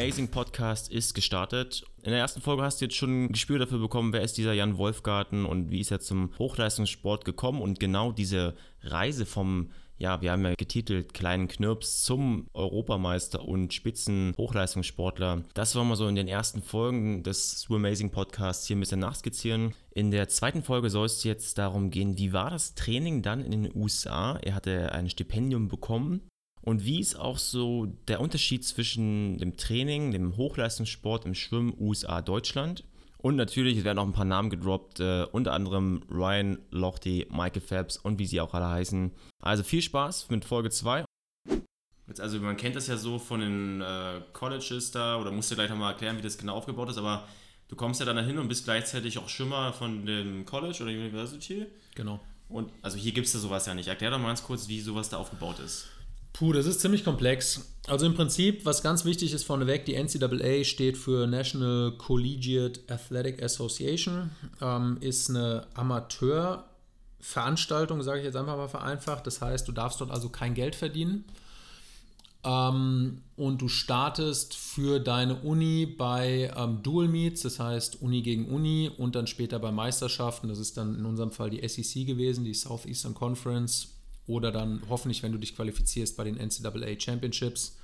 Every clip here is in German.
Amazing Podcast ist gestartet. In der ersten Folge hast du jetzt schon ein Gespür dafür bekommen, wer ist dieser Jan Wolfgarten und wie ist er zum Hochleistungssport gekommen und genau diese Reise vom ja, wir haben ja getitelt kleinen Knirps zum Europameister und Spitzen-Hochleistungssportler. Das wollen wir so in den ersten Folgen des Swim Amazing Podcasts hier ein bisschen nachskizzieren. In der zweiten Folge soll es jetzt darum gehen, wie war das Training dann in den USA? Er hatte ein Stipendium bekommen und wie ist auch so der Unterschied zwischen dem Training, dem Hochleistungssport im Schwimmen USA Deutschland? Und natürlich, es werden auch ein paar Namen gedroppt, äh, unter anderem Ryan Lochte, Michael Phelps und wie sie auch alle heißen. Also viel Spaß mit Folge 2. Jetzt also man kennt das ja so von den äh, Colleges da, oder musst du gleich nochmal erklären, wie das genau aufgebaut ist, aber du kommst ja dann dahin und bist gleichzeitig auch Schimmer von dem College oder University. Genau. Und also hier gibt es ja sowas ja nicht. Erklär doch mal ganz kurz, wie sowas da aufgebaut ist. Puh, das ist ziemlich komplex. Also im Prinzip, was ganz wichtig ist vorneweg, die NCAA steht für National Collegiate Athletic Association, ähm, ist eine Amateurveranstaltung, sage ich jetzt einfach mal vereinfacht. Das heißt, du darfst dort also kein Geld verdienen. Ähm, und du startest für deine Uni bei ähm, Dual Meets, das heißt Uni gegen Uni und dann später bei Meisterschaften. Das ist dann in unserem Fall die SEC gewesen, die Southeastern Conference oder dann hoffentlich, wenn du dich qualifizierst bei den NCAA Championships.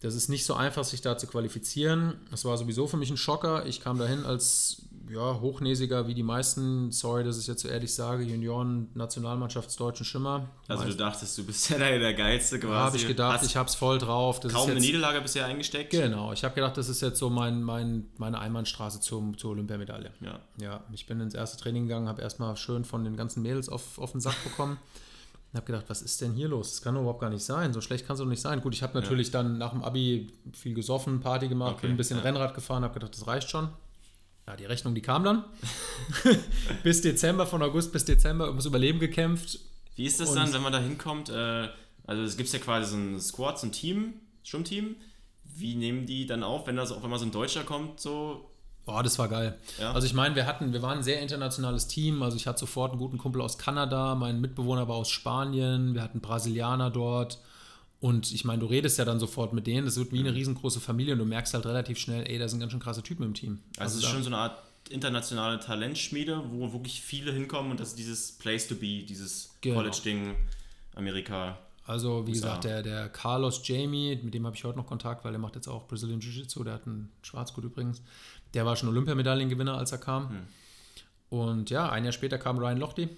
Das ist nicht so einfach, sich da zu qualifizieren. Das war sowieso für mich ein Schocker. Ich kam dahin als ja, hochnäsiger wie die meisten, sorry, dass ich jetzt so ehrlich sage, Junioren-Nationalmannschaftsdeutschen Schimmer. Also du dachtest, du bist ja der, der Geilste quasi. Habe ich gedacht, Hast ich habe es voll drauf. Das kaum jetzt, eine Niederlage bisher eingesteckt? Genau, ich habe gedacht, das ist jetzt so mein, mein, meine Einbahnstraße zum, zur Olympiamedaille. Ja. ja. Ich bin ins erste Training gegangen, habe erstmal schön von den ganzen Mädels auf, auf den Sack bekommen. Und habe gedacht, was ist denn hier los? Das kann doch überhaupt gar nicht sein. So schlecht kann es doch nicht sein. Gut, ich habe natürlich ja. dann nach dem Abi viel gesoffen, Party gemacht, okay. bin ein bisschen ja. Rennrad gefahren, habe gedacht, das reicht schon. Ja, die Rechnung, die kam dann. bis Dezember, von August bis Dezember, ums Überleben gekämpft. Wie ist das Und dann, wenn man da hinkommt? Äh, also es gibt ja quasi so ein Squad, so ein Team, Schwimmteam. Wie nehmen die dann auf, wenn das auch wenn mal so ein Deutscher kommt, so Boah, das war geil. Ja. Also ich meine, wir hatten, wir waren ein sehr internationales Team. Also ich hatte sofort einen guten Kumpel aus Kanada, mein Mitbewohner war aus Spanien, wir hatten Brasilianer dort. Und ich meine, du redest ja dann sofort mit denen, das wird wie eine mhm. riesengroße Familie und du merkst halt relativ schnell, ey, da sind ganz schön krasse Typen im Team. Also, also es ist schon so eine Art internationale Talentschmiede, wo wirklich viele hinkommen und das ist dieses Place to be, dieses genau. College-Ding, Amerika. Also, wie USA. gesagt, der, der Carlos Jamie, mit dem habe ich heute noch Kontakt, weil der macht jetzt auch Brazilian Jiu-Jitsu, der hat einen Schwarzgurt übrigens. Der war schon Olympiamedaillengewinner, als er kam. Hm. Und ja, ein Jahr später kam Ryan Lochte.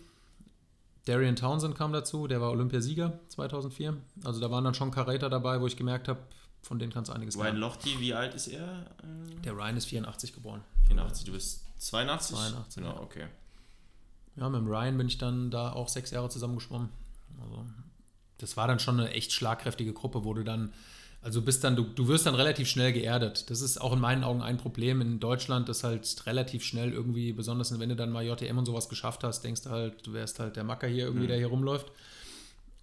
Darian Townsend kam dazu, der war Olympiasieger 2004. Also da waren dann schon Karäter dabei, wo ich gemerkt habe, von denen kannst du einiges Ryan Lochte, wie alt ist er? Der Ryan ist 84 geboren. 84, du bist 82? 82. Genau, okay. Ja, mit dem Ryan bin ich dann da auch sechs Jahre zusammengeschwommen. Also, das war dann schon eine echt schlagkräftige Gruppe, wo du dann also bist dann, du, du wirst dann relativ schnell geerdet. Das ist auch in meinen Augen ein Problem in Deutschland, dass halt relativ schnell irgendwie, besonders wenn du dann mal JTM und sowas geschafft hast, denkst du halt, du wärst halt der Macker hier irgendwie, mhm. der hier rumläuft.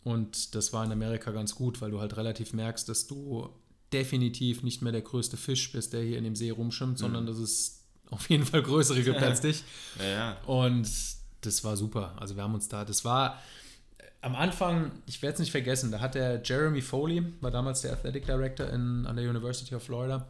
Und das war in Amerika ganz gut, weil du halt relativ merkst, dass du definitiv nicht mehr der größte Fisch bist, der hier in dem See rumschwimmt, mhm. sondern dass es auf jeden Fall größere gibt als dich. Ja, ja. Und das war super. Also wir haben uns da, das war, am Anfang, ich werde es nicht vergessen, da hat der Jeremy Foley, war damals der Athletic Director in, an der University of Florida,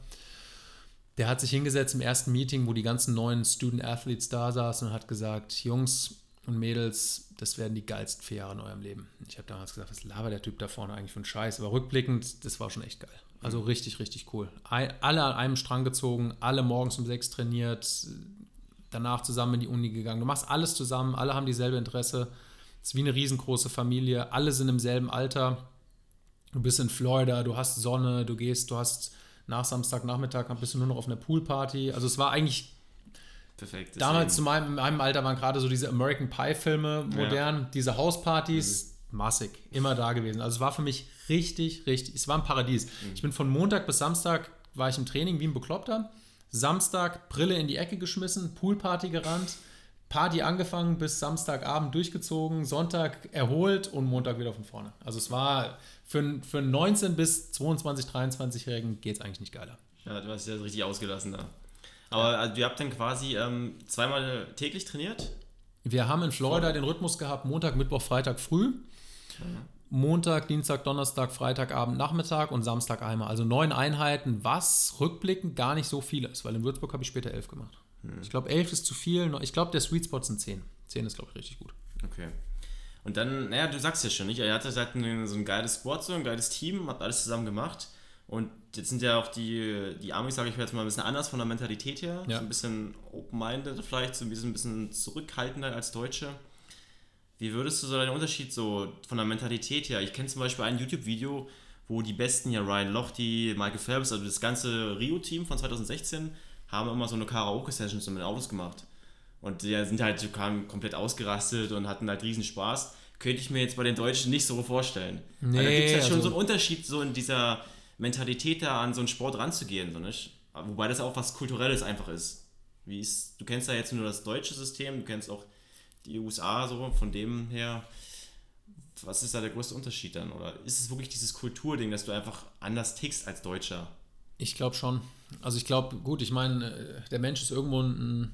der hat sich hingesetzt im ersten Meeting, wo die ganzen neuen Student Athletes da saßen und hat gesagt, Jungs und Mädels, das werden die geilsten vier Jahre in eurem Leben. Ich habe damals gesagt, was labert der Typ da vorne eigentlich für einen Scheiß? Aber rückblickend, das war schon echt geil. Also mhm. richtig, richtig cool. Alle an einem Strang gezogen, alle morgens um sechs trainiert, danach zusammen in die Uni gegangen. Du machst alles zusammen, alle haben dieselbe Interesse. Es ist wie eine riesengroße Familie, alle sind im selben Alter. Du bist in Florida, du hast Sonne, du gehst, du hast nach Samstagnachmittag bist du nur noch auf einer Poolparty. Also es war eigentlich perfekt. Damals zu meinem, in meinem Alter waren gerade so diese American Pie Filme modern, ja. diese Hauspartys mhm. massig, immer da gewesen. Also es war für mich richtig, richtig, es war ein Paradies. Mhm. Ich bin von Montag bis Samstag war ich im Training wie ein Bekloppter. Samstag Brille in die Ecke geschmissen, Poolparty gerannt. Party angefangen bis Samstagabend durchgezogen, Sonntag erholt und Montag wieder von vorne. Also es war für, für 19 bis 22, 23-Jährigen geht es eigentlich nicht geiler. Ja, du hast ja richtig ausgelassen da. Aber also, ihr habt dann quasi ähm, zweimal täglich trainiert? Wir haben in Florida den Rhythmus gehabt, Montag, Mittwoch, Freitag früh. Montag, Dienstag, Donnerstag, Freitagabend, Nachmittag und Samstag einmal. Also neun Einheiten, was rückblickend gar nicht so viel ist, weil in Würzburg habe ich später elf gemacht. Ich glaube, elf ist zu viel. Ich glaube, der Sweet Spot sind zehn. Zehn ist, glaube ich, richtig gut. Okay. Und dann, naja, du sagst ja schon, nicht? Er hatte halt ein, so ein geiles Sport, so ein geiles Team, hat alles zusammen gemacht. Und jetzt sind ja auch die, die Amis, sage ich jetzt mal, ein bisschen anders von der Mentalität her. Ja. So ein bisschen open-minded vielleicht, so ein bisschen, ein bisschen zurückhaltender als Deutsche. Wie würdest du so deinen Unterschied so von der Mentalität her? Ich kenne zum Beispiel ein YouTube-Video, wo die Besten ja Ryan Lochte, Michael Phelps, also das ganze Rio-Team von 2016, haben immer so eine Karaoke-Session mit Autos gemacht. Und die sind halt so kamen komplett ausgerastet und hatten halt riesen Spaß. Könnte ich mir jetzt bei den Deutschen nicht so vorstellen. Nee, Weil da gibt es ja schon also- so einen Unterschied, so in dieser Mentalität da an so einen Sport ranzugehen, so nicht? Wobei das auch was Kulturelles einfach ist. Wie ist, du kennst ja jetzt nur das deutsche System, du kennst auch die USA so, von dem her. Was ist da der größte Unterschied dann? Oder ist es wirklich dieses Kulturding, dass du einfach anders tickst als Deutscher? Ich glaube schon. Also ich glaube, gut, ich meine, äh, der Mensch ist irgendwo ein,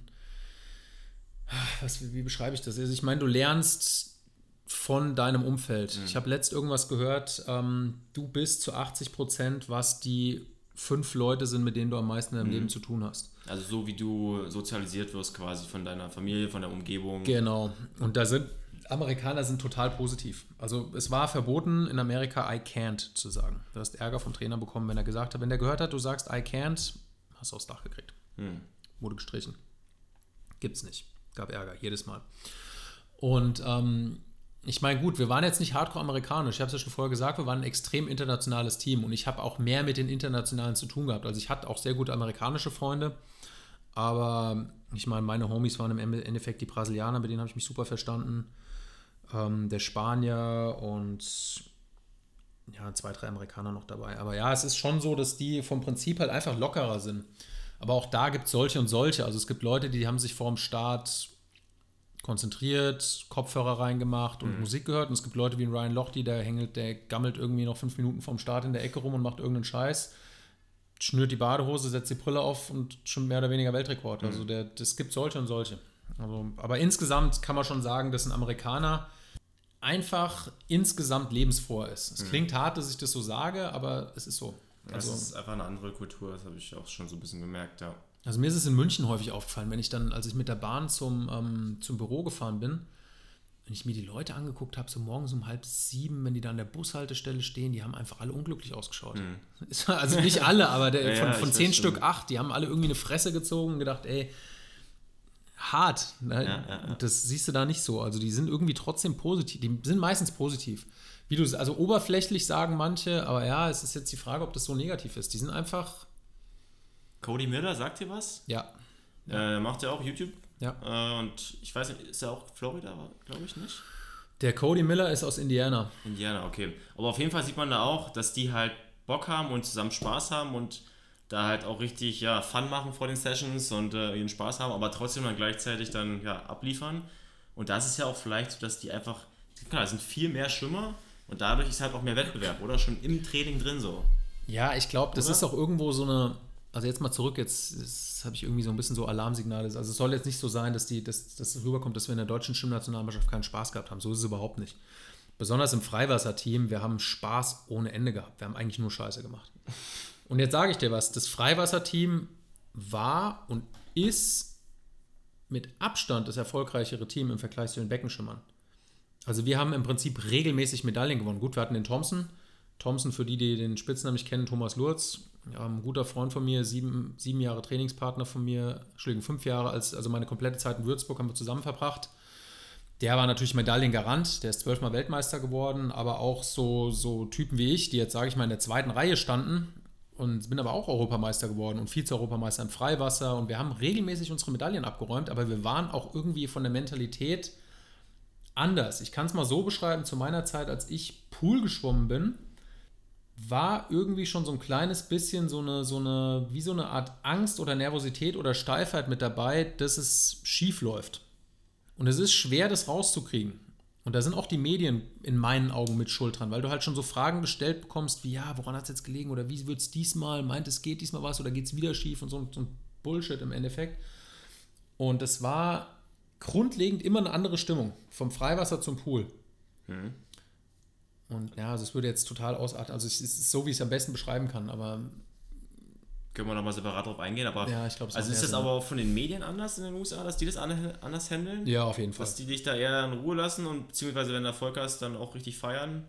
was, wie beschreibe ich das? Also ich meine, du lernst von deinem Umfeld. Ich habe letzt irgendwas gehört, ähm, du bist zu 80 Prozent, was die fünf Leute sind, mit denen du am meisten in deinem Leben zu tun hast. Also so wie du sozialisiert wirst quasi von deiner Familie, von der Umgebung. Genau. Und da sind Amerikaner sind total positiv. Also es war verboten in Amerika I can't zu sagen. Du hast Ärger vom Trainer bekommen, wenn er gesagt hat, wenn der gehört hat, du sagst I can't, hast du aufs Dach gekriegt. Wurde gestrichen. Gibt's nicht. Gab Ärger, jedes Mal. Und ähm, ich meine, gut, wir waren jetzt nicht hardcore amerikanisch. Ich habe es ja schon vorher gesagt, wir waren ein extrem internationales Team und ich habe auch mehr mit den Internationalen zu tun gehabt. Also ich hatte auch sehr gute amerikanische Freunde, aber ich meine, meine Homies waren im Endeffekt die Brasilianer, mit denen habe ich mich super verstanden. Ähm, der Spanier und ja, zwei, drei Amerikaner noch dabei. Aber ja, es ist schon so, dass die vom Prinzip halt einfach lockerer sind. Aber auch da gibt es solche und solche. Also es gibt Leute, die haben sich vor dem Start konzentriert, Kopfhörer reingemacht und Musik gehört. Und es gibt Leute wie Ryan Lochte, der hängelt, der gammelt irgendwie noch fünf Minuten vorm Start in der Ecke rum und macht irgendeinen Scheiß, schnürt die Badehose, setzt die Brille auf und schon mehr oder weniger Weltrekord. Also der, das gibt solche und solche. Also, aber insgesamt kann man schon sagen, dass ein Amerikaner einfach insgesamt lebensfroher ist. Es klingt hart, dass ich das so sage, aber es ist so. Das Also, ist einfach eine andere Kultur, das habe ich auch schon so ein bisschen gemerkt, ja. also mir ist es in München häufig aufgefallen, wenn ich dann, als ich mit der Bahn zum, ähm, zum Büro gefahren bin, wenn ich mir die Leute angeguckt habe, so morgens um halb sieben, wenn die da an der Bushaltestelle stehen, die haben einfach alle unglücklich ausgeschaut. Ist- Also nicht alle, aber der, Ja, von, ja, von zehn Stück acht, die haben alle irgendwie eine Fresse gezogen und gedacht, ey, hart. Ne? Ja, ja, ja. Das siehst du da nicht so. Also die sind irgendwie trotzdem positiv. Die sind meistens positiv. Wie du, also oberflächlich sagen manche, aber ja, es ist jetzt die Frage, ob das so negativ ist. Die sind einfach, Cody Miller, sagt dir was? ja, Äh, macht ja auch YouTube. ja. Äh, und ich weiß nicht, ist er auch Florida, glaube ich nicht? Der Cody Miller ist aus Indiana. Indiana, okay. Aber auf jeden Fall sieht man da auch, dass die halt Bock haben und zusammen Spaß haben und da halt auch richtig ja, Fun machen vor den Sessions und äh, ihren Spaß haben, aber trotzdem dann gleichzeitig dann ja, abliefern. Und das ist ja auch vielleicht so, dass die einfach, klar, es sind viel mehr Schwimmer und dadurch ist halt auch mehr Wettbewerb, oder? Schon im Training drin so. Ja, ich glaube, das Oder? ist auch irgendwo so eine. Also jetzt mal zurück, jetzt, habe ich irgendwie so ein bisschen so Alarmsignale. Also es soll jetzt nicht so sein, dass die, dass, dass es rüberkommt, dass wir in der deutschen Schwimmnationalmannschaft keinen Spaß gehabt haben. So ist es überhaupt nicht. Besonders im Freiwasserteam, wir haben Spaß ohne Ende gehabt. Wir haben eigentlich nur Scheiße gemacht. Und jetzt sage ich dir was, das Freiwasserteam war und ist mit Abstand das erfolgreichere Team im Vergleich zu den Beckenschimmern. Also wir haben im Prinzip regelmäßig Medaillen gewonnen. Gut, wir hatten den Thompson. Thompson, für die, die den Spitznamen nicht kennen, Thomas Lurz, ein guter Freund von mir, sieben, sieben Jahre Trainingspartner von mir, Entschuldigung, fünf Jahre, als, also meine komplette Zeit in Würzburg haben wir zusammen verbracht. Der war natürlich Medaillengarant, der ist zwölfmal Weltmeister geworden, aber auch so, so Typen wie ich, die jetzt, sage ich mal, in der zweiten Reihe standen und bin aber auch Europameister geworden und Vize-Europameister im Freiwasser und wir haben regelmäßig unsere Medaillen abgeräumt, aber wir waren auch irgendwie von der Mentalität anders. Ich kann es mal so beschreiben, zu meiner Zeit, als ich Pool geschwommen bin, war irgendwie schon so ein kleines bisschen so eine, so eine, wie so eine Art Angst oder Nervosität oder Steifheit mit dabei, dass es schief läuft. Und es ist schwer, das rauszukriegen. Und da sind auch die Medien in meinen Augen mit Schuld dran, weil du halt schon so Fragen gestellt bekommst, wie, ja, woran hat es jetzt gelegen oder wie wird es diesmal, meint es geht diesmal was oder geht es wieder schief und so, so ein Bullshit im Endeffekt. Und es war grundlegend immer eine andere Stimmung, vom Freiwasser zum Pool. Und ja, also es würde jetzt total ausarten. Also es ist so, wie ich es am besten beschreiben kann, aber Können wir nochmal separat drauf eingehen, aber ja, ich glaube, es also ist das aber auch von den Medien anders in den USA, dass die das an- anders handeln? Ja, auf jeden Fall. Dass die dich da eher in Ruhe lassen und beziehungsweise wenn du Erfolg hast, dann auch richtig feiern?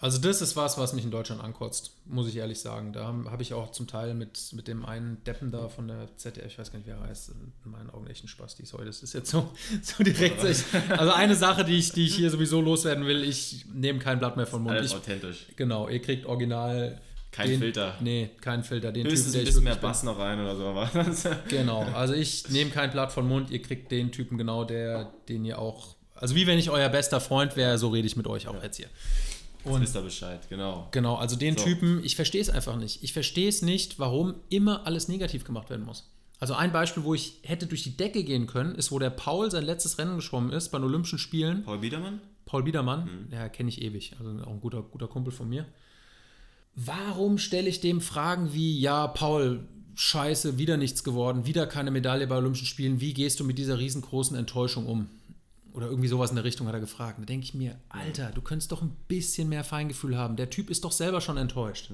Also das ist was, was mich in Deutschland ankotzt, muss ich ehrlich sagen. Da habe hab ich auch zum Teil mit, mit dem einen Deppen da von der ZDF, ich weiß gar nicht, wer er heißt, in meinen Augen echt ein Spasti. Sorry, das ist jetzt so, so direkt. Also eine Sache, die ich, die ich hier sowieso loswerden will, ich nehme kein Blatt mehr vom Mund. Alles Ich, authentisch. genau, ihr kriegt original... Kein den, Filter. Nee, kein Filter. Den Höchstens Typen, ein bisschen mehr bin. Bass noch rein oder so, aber Genau, also ich nehme kein Blatt vom Mund, ihr kriegt den Typen genau, der, den ihr auch, also wie wenn ich euer bester Freund wäre, so rede ich mit euch auch jetzt hier. jetzt wisst ihr Bescheid, genau. Genau, also den So. Typen, ich verstehe es einfach nicht. Ich verstehe es nicht, warum immer alles negativ gemacht werden muss. Also ein Beispiel, wo ich hätte durch die Decke gehen können, ist, wo der Paul sein letztes Rennen geschwommen ist bei den Olympischen Spielen. Paul Biedermann? Paul Biedermann, der kenne ich ewig, also auch ein guter, guter Kumpel von mir. Warum stelle ich dem Fragen wie, ja, Paul, scheiße, wieder nichts geworden, wieder keine Medaille bei Olympischen Spielen, wie gehst du mit dieser riesengroßen Enttäuschung um? Oder irgendwie sowas in der Richtung hat er gefragt. Da denke ich mir, Alter, du könntest doch ein bisschen mehr Feingefühl haben. Der Typ ist doch selber schon enttäuscht.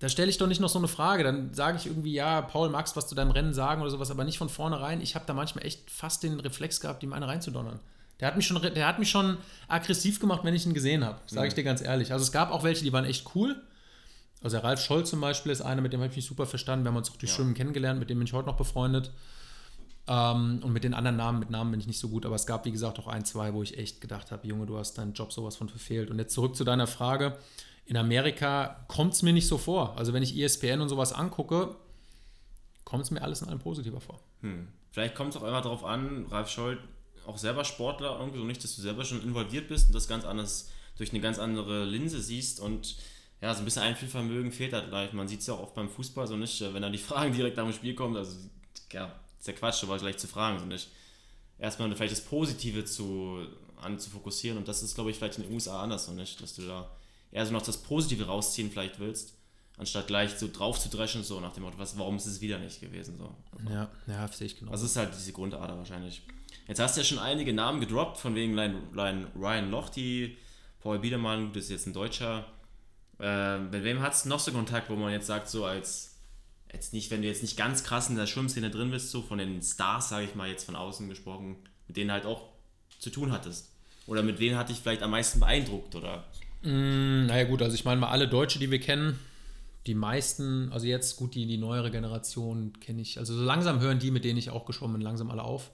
Da stelle ich doch nicht noch so eine Frage. Dann sage ich irgendwie, ja, Paul, magst du was zu deinem Rennen sagen oder sowas, aber nicht von vornherein. Ich habe da manchmal echt fast den Reflex gehabt, ihm eine reinzudonnern. Der hat mich schon, der hat mich schon aggressiv gemacht, wenn ich ihn gesehen habe. Sage ich dir ganz ehrlich. Also es gab auch welche, die waren echt cool. Also der Ralf Scholl zum Beispiel ist einer, mit dem habe ich mich super verstanden. Wir haben uns auch durch Ja. Schwimmen kennengelernt, mit dem bin ich heute noch befreundet. Ähm, und mit den anderen Namen, mit Namen bin ich nicht so gut, aber es gab, wie gesagt, auch ein, zwei, wo ich echt gedacht habe, Junge, du hast deinen Job sowas von verfehlt. Und jetzt zurück zu deiner Frage. In Amerika kommt es mir nicht so vor. Also wenn ich ESPN und sowas angucke, kommt es mir alles in allem positiver vor. Hm. Vielleicht kommt es auch immer darauf an, Ralf Scholl, auch selber Sportler, irgendwie so nicht, dass du selber schon involviert bist und das ganz anders durch eine ganz andere Linse siehst und ja, so ein bisschen Einfühlvermögen fehlt halt gleich. Man sieht es ja auch oft beim Fußball so nicht, äh, wenn dann die Fragen direkt dem Spiel kommen, also ja, ist ja Quatsch, aber gleich zu fragen, so nicht. Erstmal vielleicht das Positive zu, an, zu fokussieren und das ist, glaube ich, vielleicht in den USA anders so nicht, dass du da eher so noch das Positive rausziehen vielleicht willst, anstatt gleich so drauf zu dreschen, so nach dem Motto, was, warum ist es wieder nicht gewesen, so. Ja, ja, sehe ich genau. Also es ist halt diese Grundader wahrscheinlich. Jetzt hast du ja schon einige Namen gedroppt, von wegen Ryan Lochte, Paul Biedermann, das ist jetzt ein Deutscher. Äh, mit wem hast du noch so Kontakt, wo man jetzt sagt, so als, jetzt nicht, wenn du jetzt nicht ganz krass in der Schwimmszene drin bist, so von den Stars, sage ich mal, jetzt von außen gesprochen, mit denen halt auch zu tun hattest? Oder mit wem hat dich vielleicht am meisten beeindruckt? Oder Mm, naja, gut, also ich meine mal alle Deutsche, die wir kennen, die meisten, also jetzt gut, die, die neuere Generation kenne ich, also so langsam hören die, mit denen ich auch geschwommen bin, langsam alle auf.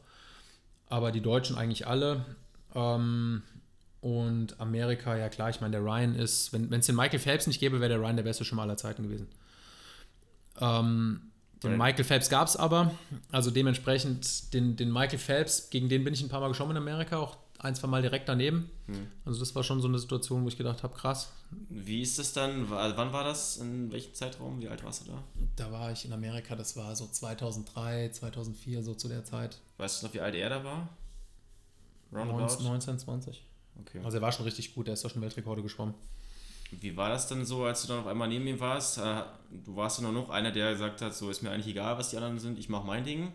Aber die Deutschen eigentlich alle. Ähm, und Amerika, ja klar, ich meine, der Ryan ist, wenn es den Michael Phelps nicht gäbe, wäre der Ryan der beste Schwimmer aller Zeiten gewesen. Ähm, den. Michael Phelps gab es aber, also dementsprechend den, den Michael Phelps, gegen den bin ich ein paar Mal geschwommen in Amerika, auch ein, zwei Mal direkt daneben. Also das war schon so eine Situation, wo ich gedacht habe, krass, wie ist das dann? Wa- Wann war das? In welchem Zeitraum? Wie alt warst du da? Da war ich in Amerika, das war so 2003, 2004, so zu der Zeit. Weißt du noch, wie alt er da war? 19, 19, 20. Okay. Also er war schon richtig gut, er ist doch schon Weltrekorde geschwommen. Wie war das dann so, als du dann auf einmal neben ihm warst? Äh, Du warst dann noch einer, der gesagt hat, so ist mir eigentlich egal, was die anderen sind, ich mache mein Ding.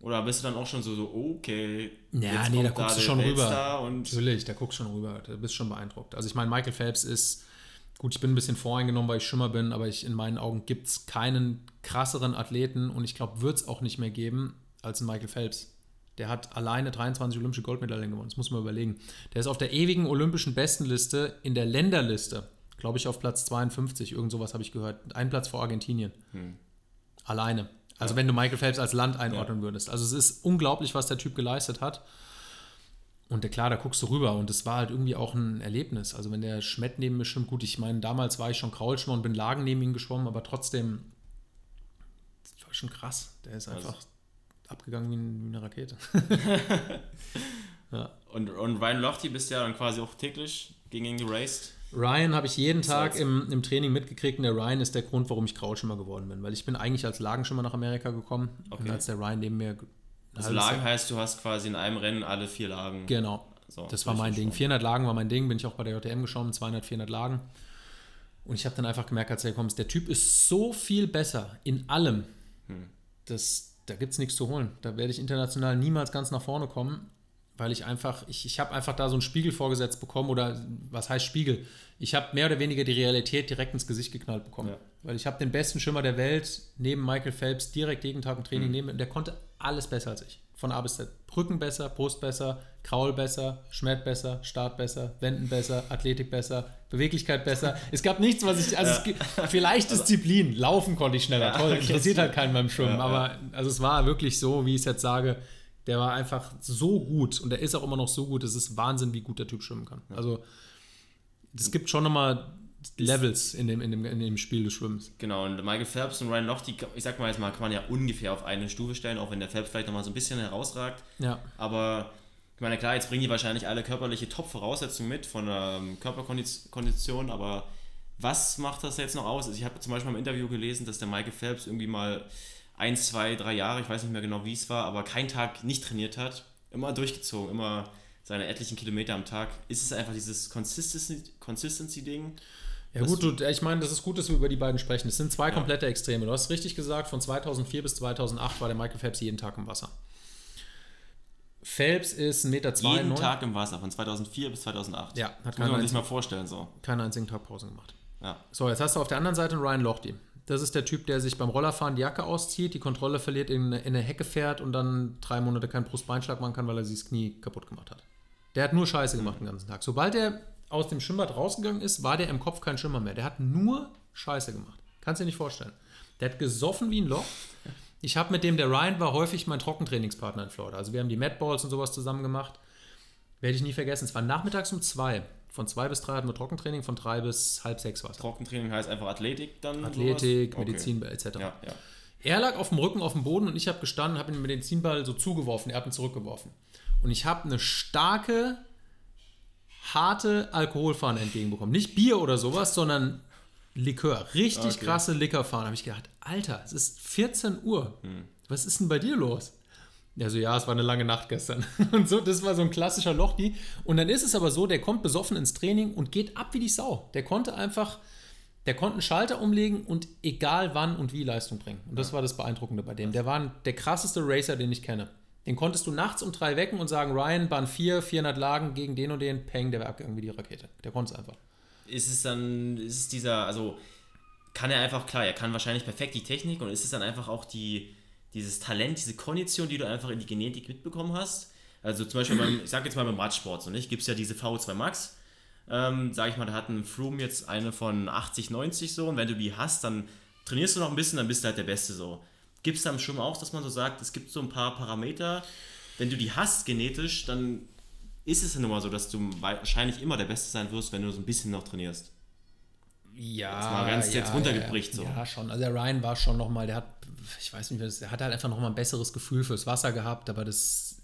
Oder bist du dann auch schon so, so okay, Ja, nee, da guckst du der schon rüber. Weltstar Und Natürlich, da guckst schon rüber, da bist schon beeindruckt. Also ich meine, Michael Phelps ist, gut, ich bin ein bisschen voreingenommen, weil ich Schimmer bin, aber ich, in meinen Augen gibt es keinen krasseren Athleten und ich glaube, wird es auch nicht mehr geben, als Michael Phelps. Der hat alleine 23 olympische Goldmedaillen gewonnen, das muss man überlegen. Der ist auf der ewigen olympischen Bestenliste, in der Länderliste, glaube ich, auf Platz 52, irgend sowas habe ich gehört. Ein Platz vor Argentinien. Alleine. Also wenn du Michael Phelps als Land einordnen würdest. Also es ist unglaublich, was der Typ geleistet hat. Und der, klar, da guckst du rüber und das war halt irgendwie auch ein Erlebnis. Also wenn der Schmett neben mir schwimmt, gut, ich meine, damals war ich schon Kraulschwimmer und bin Lagen neben ihm geschwommen, aber trotzdem, das war schon krass. Der ist Also- einfach abgegangen wie, ein, wie eine Rakete. ja. Und, und Ryan Lochte bist ja dann quasi auch täglich gegen ihn geraced. Ryan habe ich jeden Tag im, im Training mitgekriegt und der Ryan ist der Grund, warum ich Kraulschwimmer geworden bin, weil ich bin eigentlich als Lagenschwimmer nach Amerika gekommen und Okay. als der Ryan neben mir... Also Lagen heißt, du hast quasi in einem Rennen alle vier Lagen. Genau. So, Das war mein Ding. durchgeschwommen. 400 Lagen war mein Ding, bin ich auch bei der JTM geschwommen, 200, 400 Lagen. Und ich habe dann einfach gemerkt, als er kommt, der Typ ist so viel besser in allem. Hm. Das, da gibt es nichts zu holen. Da werde ich international niemals ganz nach vorne kommen, weil ich einfach, ich, ich habe einfach da so einen Spiegel vorgesetzt bekommen oder was heißt Spiegel? Ich habe mehr oder weniger die Realität direkt ins Gesicht geknallt bekommen. Ja. Weil ich habe den besten Schimmer der Welt neben Michael Phelps direkt jeden Tag im Training mhm. neben, der konnte alles besser als ich. Von A bis Z. Rücken besser, Brust besser, Kraul besser, Schmerz besser, Start besser, Wenden besser, Athletik besser, Beweglichkeit besser. Es gab nichts, was ich, also ja. gibt, vielleicht Disziplin, laufen konnte ich schneller, ja, toll, interessiert halt keinen beim Schwimmen, aber also es war wirklich so, wie ich es jetzt sage, der war einfach so gut und der ist auch immer noch so gut, es ist Wahnsinn, wie gut der Typ schwimmen kann. Also es gibt schon nochmal Levels in dem, in, dem, in dem Spiel des Schwimmens. Genau, und Michael Phelps und Ryan Lochte, ich sag mal jetzt mal, kann man ja ungefähr auf eine Stufe stellen, auch wenn der Phelps vielleicht nochmal so ein bisschen herausragt. Ja. Aber ich meine, klar, jetzt bringen die wahrscheinlich alle körperliche Top-Voraussetzungen mit von der ähm, Körperkondition, aber was macht das jetzt noch aus? Also ich habe zum Beispiel im Interview gelesen, dass der Michael Phelps irgendwie mal ein, zwei, drei Jahre, ich weiß nicht mehr genau, wie es war, aber keinen Tag nicht trainiert hat. Immer durchgezogen, immer seine etlichen Kilometer am Tag. Ist es einfach dieses Consistency-Ding? Consistency ja gut, du, ich meine, das ist gut, dass wir über die beiden sprechen. Es sind zwei ja. komplette Extreme. Du hast richtig gesagt, von 2004 bis 2008 war der Michael Phelps jeden Tag im Wasser. Phelps ist 1,92 Meter. Jeden Tag im Wasser, von 2004 bis 2008. Ja, hat muss man sich mal vorstellen so. Keinen einzigen Tag Pause gemacht. Ja. So, jetzt hast du auf der anderen Seite Ryan Lochte. Das ist der Typ, der sich beim Rollerfahren die Jacke auszieht, die Kontrolle verliert, in, in eine Hecke fährt und dann drei Monate keinen Brustbeinschlag machen kann, weil er sich das Knie kaputt gemacht hat. Der hat nur Scheiße gemacht den ganzen Tag. Sobald er aus dem Schwimmbad rausgegangen ist, war der im Kopf kein Schimmer mehr. Der hat nur Scheiße gemacht. Kannst du dir nicht vorstellen. Der hat gesoffen wie ein Loch. Ich habe mit dem, der Ryan war häufig mein Trockentrainingspartner in Florida. Also wir haben die Madballs und sowas zusammen gemacht. Werde ich nie vergessen. Es war nachmittags um zwei. Von zwei bis drei hatten wir Trockentraining, von drei bis halb sechs war es. Trockentraining heißt einfach Athletik dann? Athletik, sowas? Medizin okay. etc. Ja, ja. Er lag auf dem Rücken auf dem Boden und ich habe gestanden, habe ihn den Medizinball so zugeworfen. Er hat ihn zurückgeworfen. Und ich habe eine starke harte Alkoholfahne entgegenbekommen. Nicht Bier oder sowas, sondern Likör. Richtig okay. krasse Liquorfahne. habe ich gedacht, Alter, es ist 14 Uhr. Hm. Was ist denn bei dir los? Ja, so, ja, es war eine lange Nacht gestern. Und so, das war so ein klassischer Lochdi. Und dann ist es aber so, der kommt besoffen ins Training und geht ab wie die Sau. Der konnte einfach, der konnte einen Schalter umlegen und egal wann und wie Leistung bringen. Und das ja. war das Beeindruckende bei dem. Der war der krasseste Racer, den ich kenne. Den konntest du nachts um drei wecken und sagen, Ryan, Bahn 4, 400 Lagen gegen den und den, peng, der wäre abgegangen wie die Rakete. Der konnte es einfach. Ist es dann, ist es dieser, also kann er einfach, klar, er kann wahrscheinlich perfekt die Technik und ist es dann einfach auch die, dieses Talent, diese Kondition, die du einfach in die Genetik mitbekommen hast? Also zum Beispiel beim, ich sag jetzt mal beim Radsport, so nicht, gibt es ja diese V2 Max, ähm, sag ich mal, da hat ein Froome jetzt eine von 80, 90 so und wenn du die hast, dann trainierst du noch ein bisschen, dann bist du halt der Beste so. Gibt es da im Schwimmen auch, dass man so sagt, es gibt so ein paar Parameter, wenn du die hast genetisch, dann ist es ja nun mal so, dass du wahrscheinlich immer der Beste sein wirst, wenn du so ein bisschen noch trainierst. Ja. Jetzt mal ganz ja, jetzt runtergebricht ja, so. Ja, schon. Also der Ryan war schon nochmal, der hat, ich weiß nicht, der hat halt einfach nochmal ein besseres Gefühl fürs Wasser gehabt, aber das,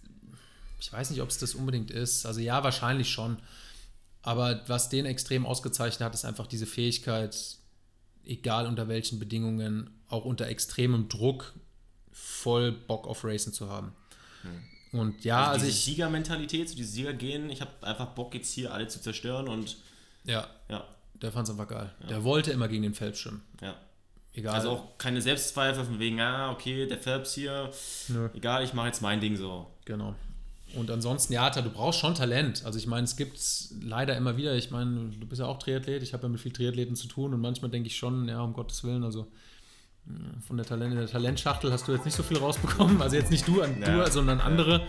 ich weiß nicht, ob es das unbedingt ist. Also ja, wahrscheinlich schon. Aber was den extrem ausgezeichnet hat, ist einfach diese Fähigkeit, egal unter welchen Bedingungen, auch unter extremem Druck, voll Bock auf Racing zu haben. Hm. Und ja, also, also ich. Siegermentalität, so die Sieger gehen, ich habe einfach Bock jetzt hier alle zu zerstören und. Ja. Ja. Der fand es einfach geil. Ja. Der wollte immer gegen den Phelps schwimmen. Ja. Egal. Also auch keine Selbstzweifel von wegen, ah, okay, der Phelps hier, Nö. egal, ich mache jetzt mein Ding so. Genau. Und ansonsten, ja, du brauchst schon Talent. Also ich meine, es gibt leider immer wieder, ich meine, du bist ja auch Triathlet, ich habe ja mit vielen Triathleten zu tun und manchmal denke ich schon, ja, um Gottes Willen, also von der, Talent, der Talentschachtel hast du jetzt nicht so viel rausbekommen. Also jetzt nicht du, ja, du sondern andere.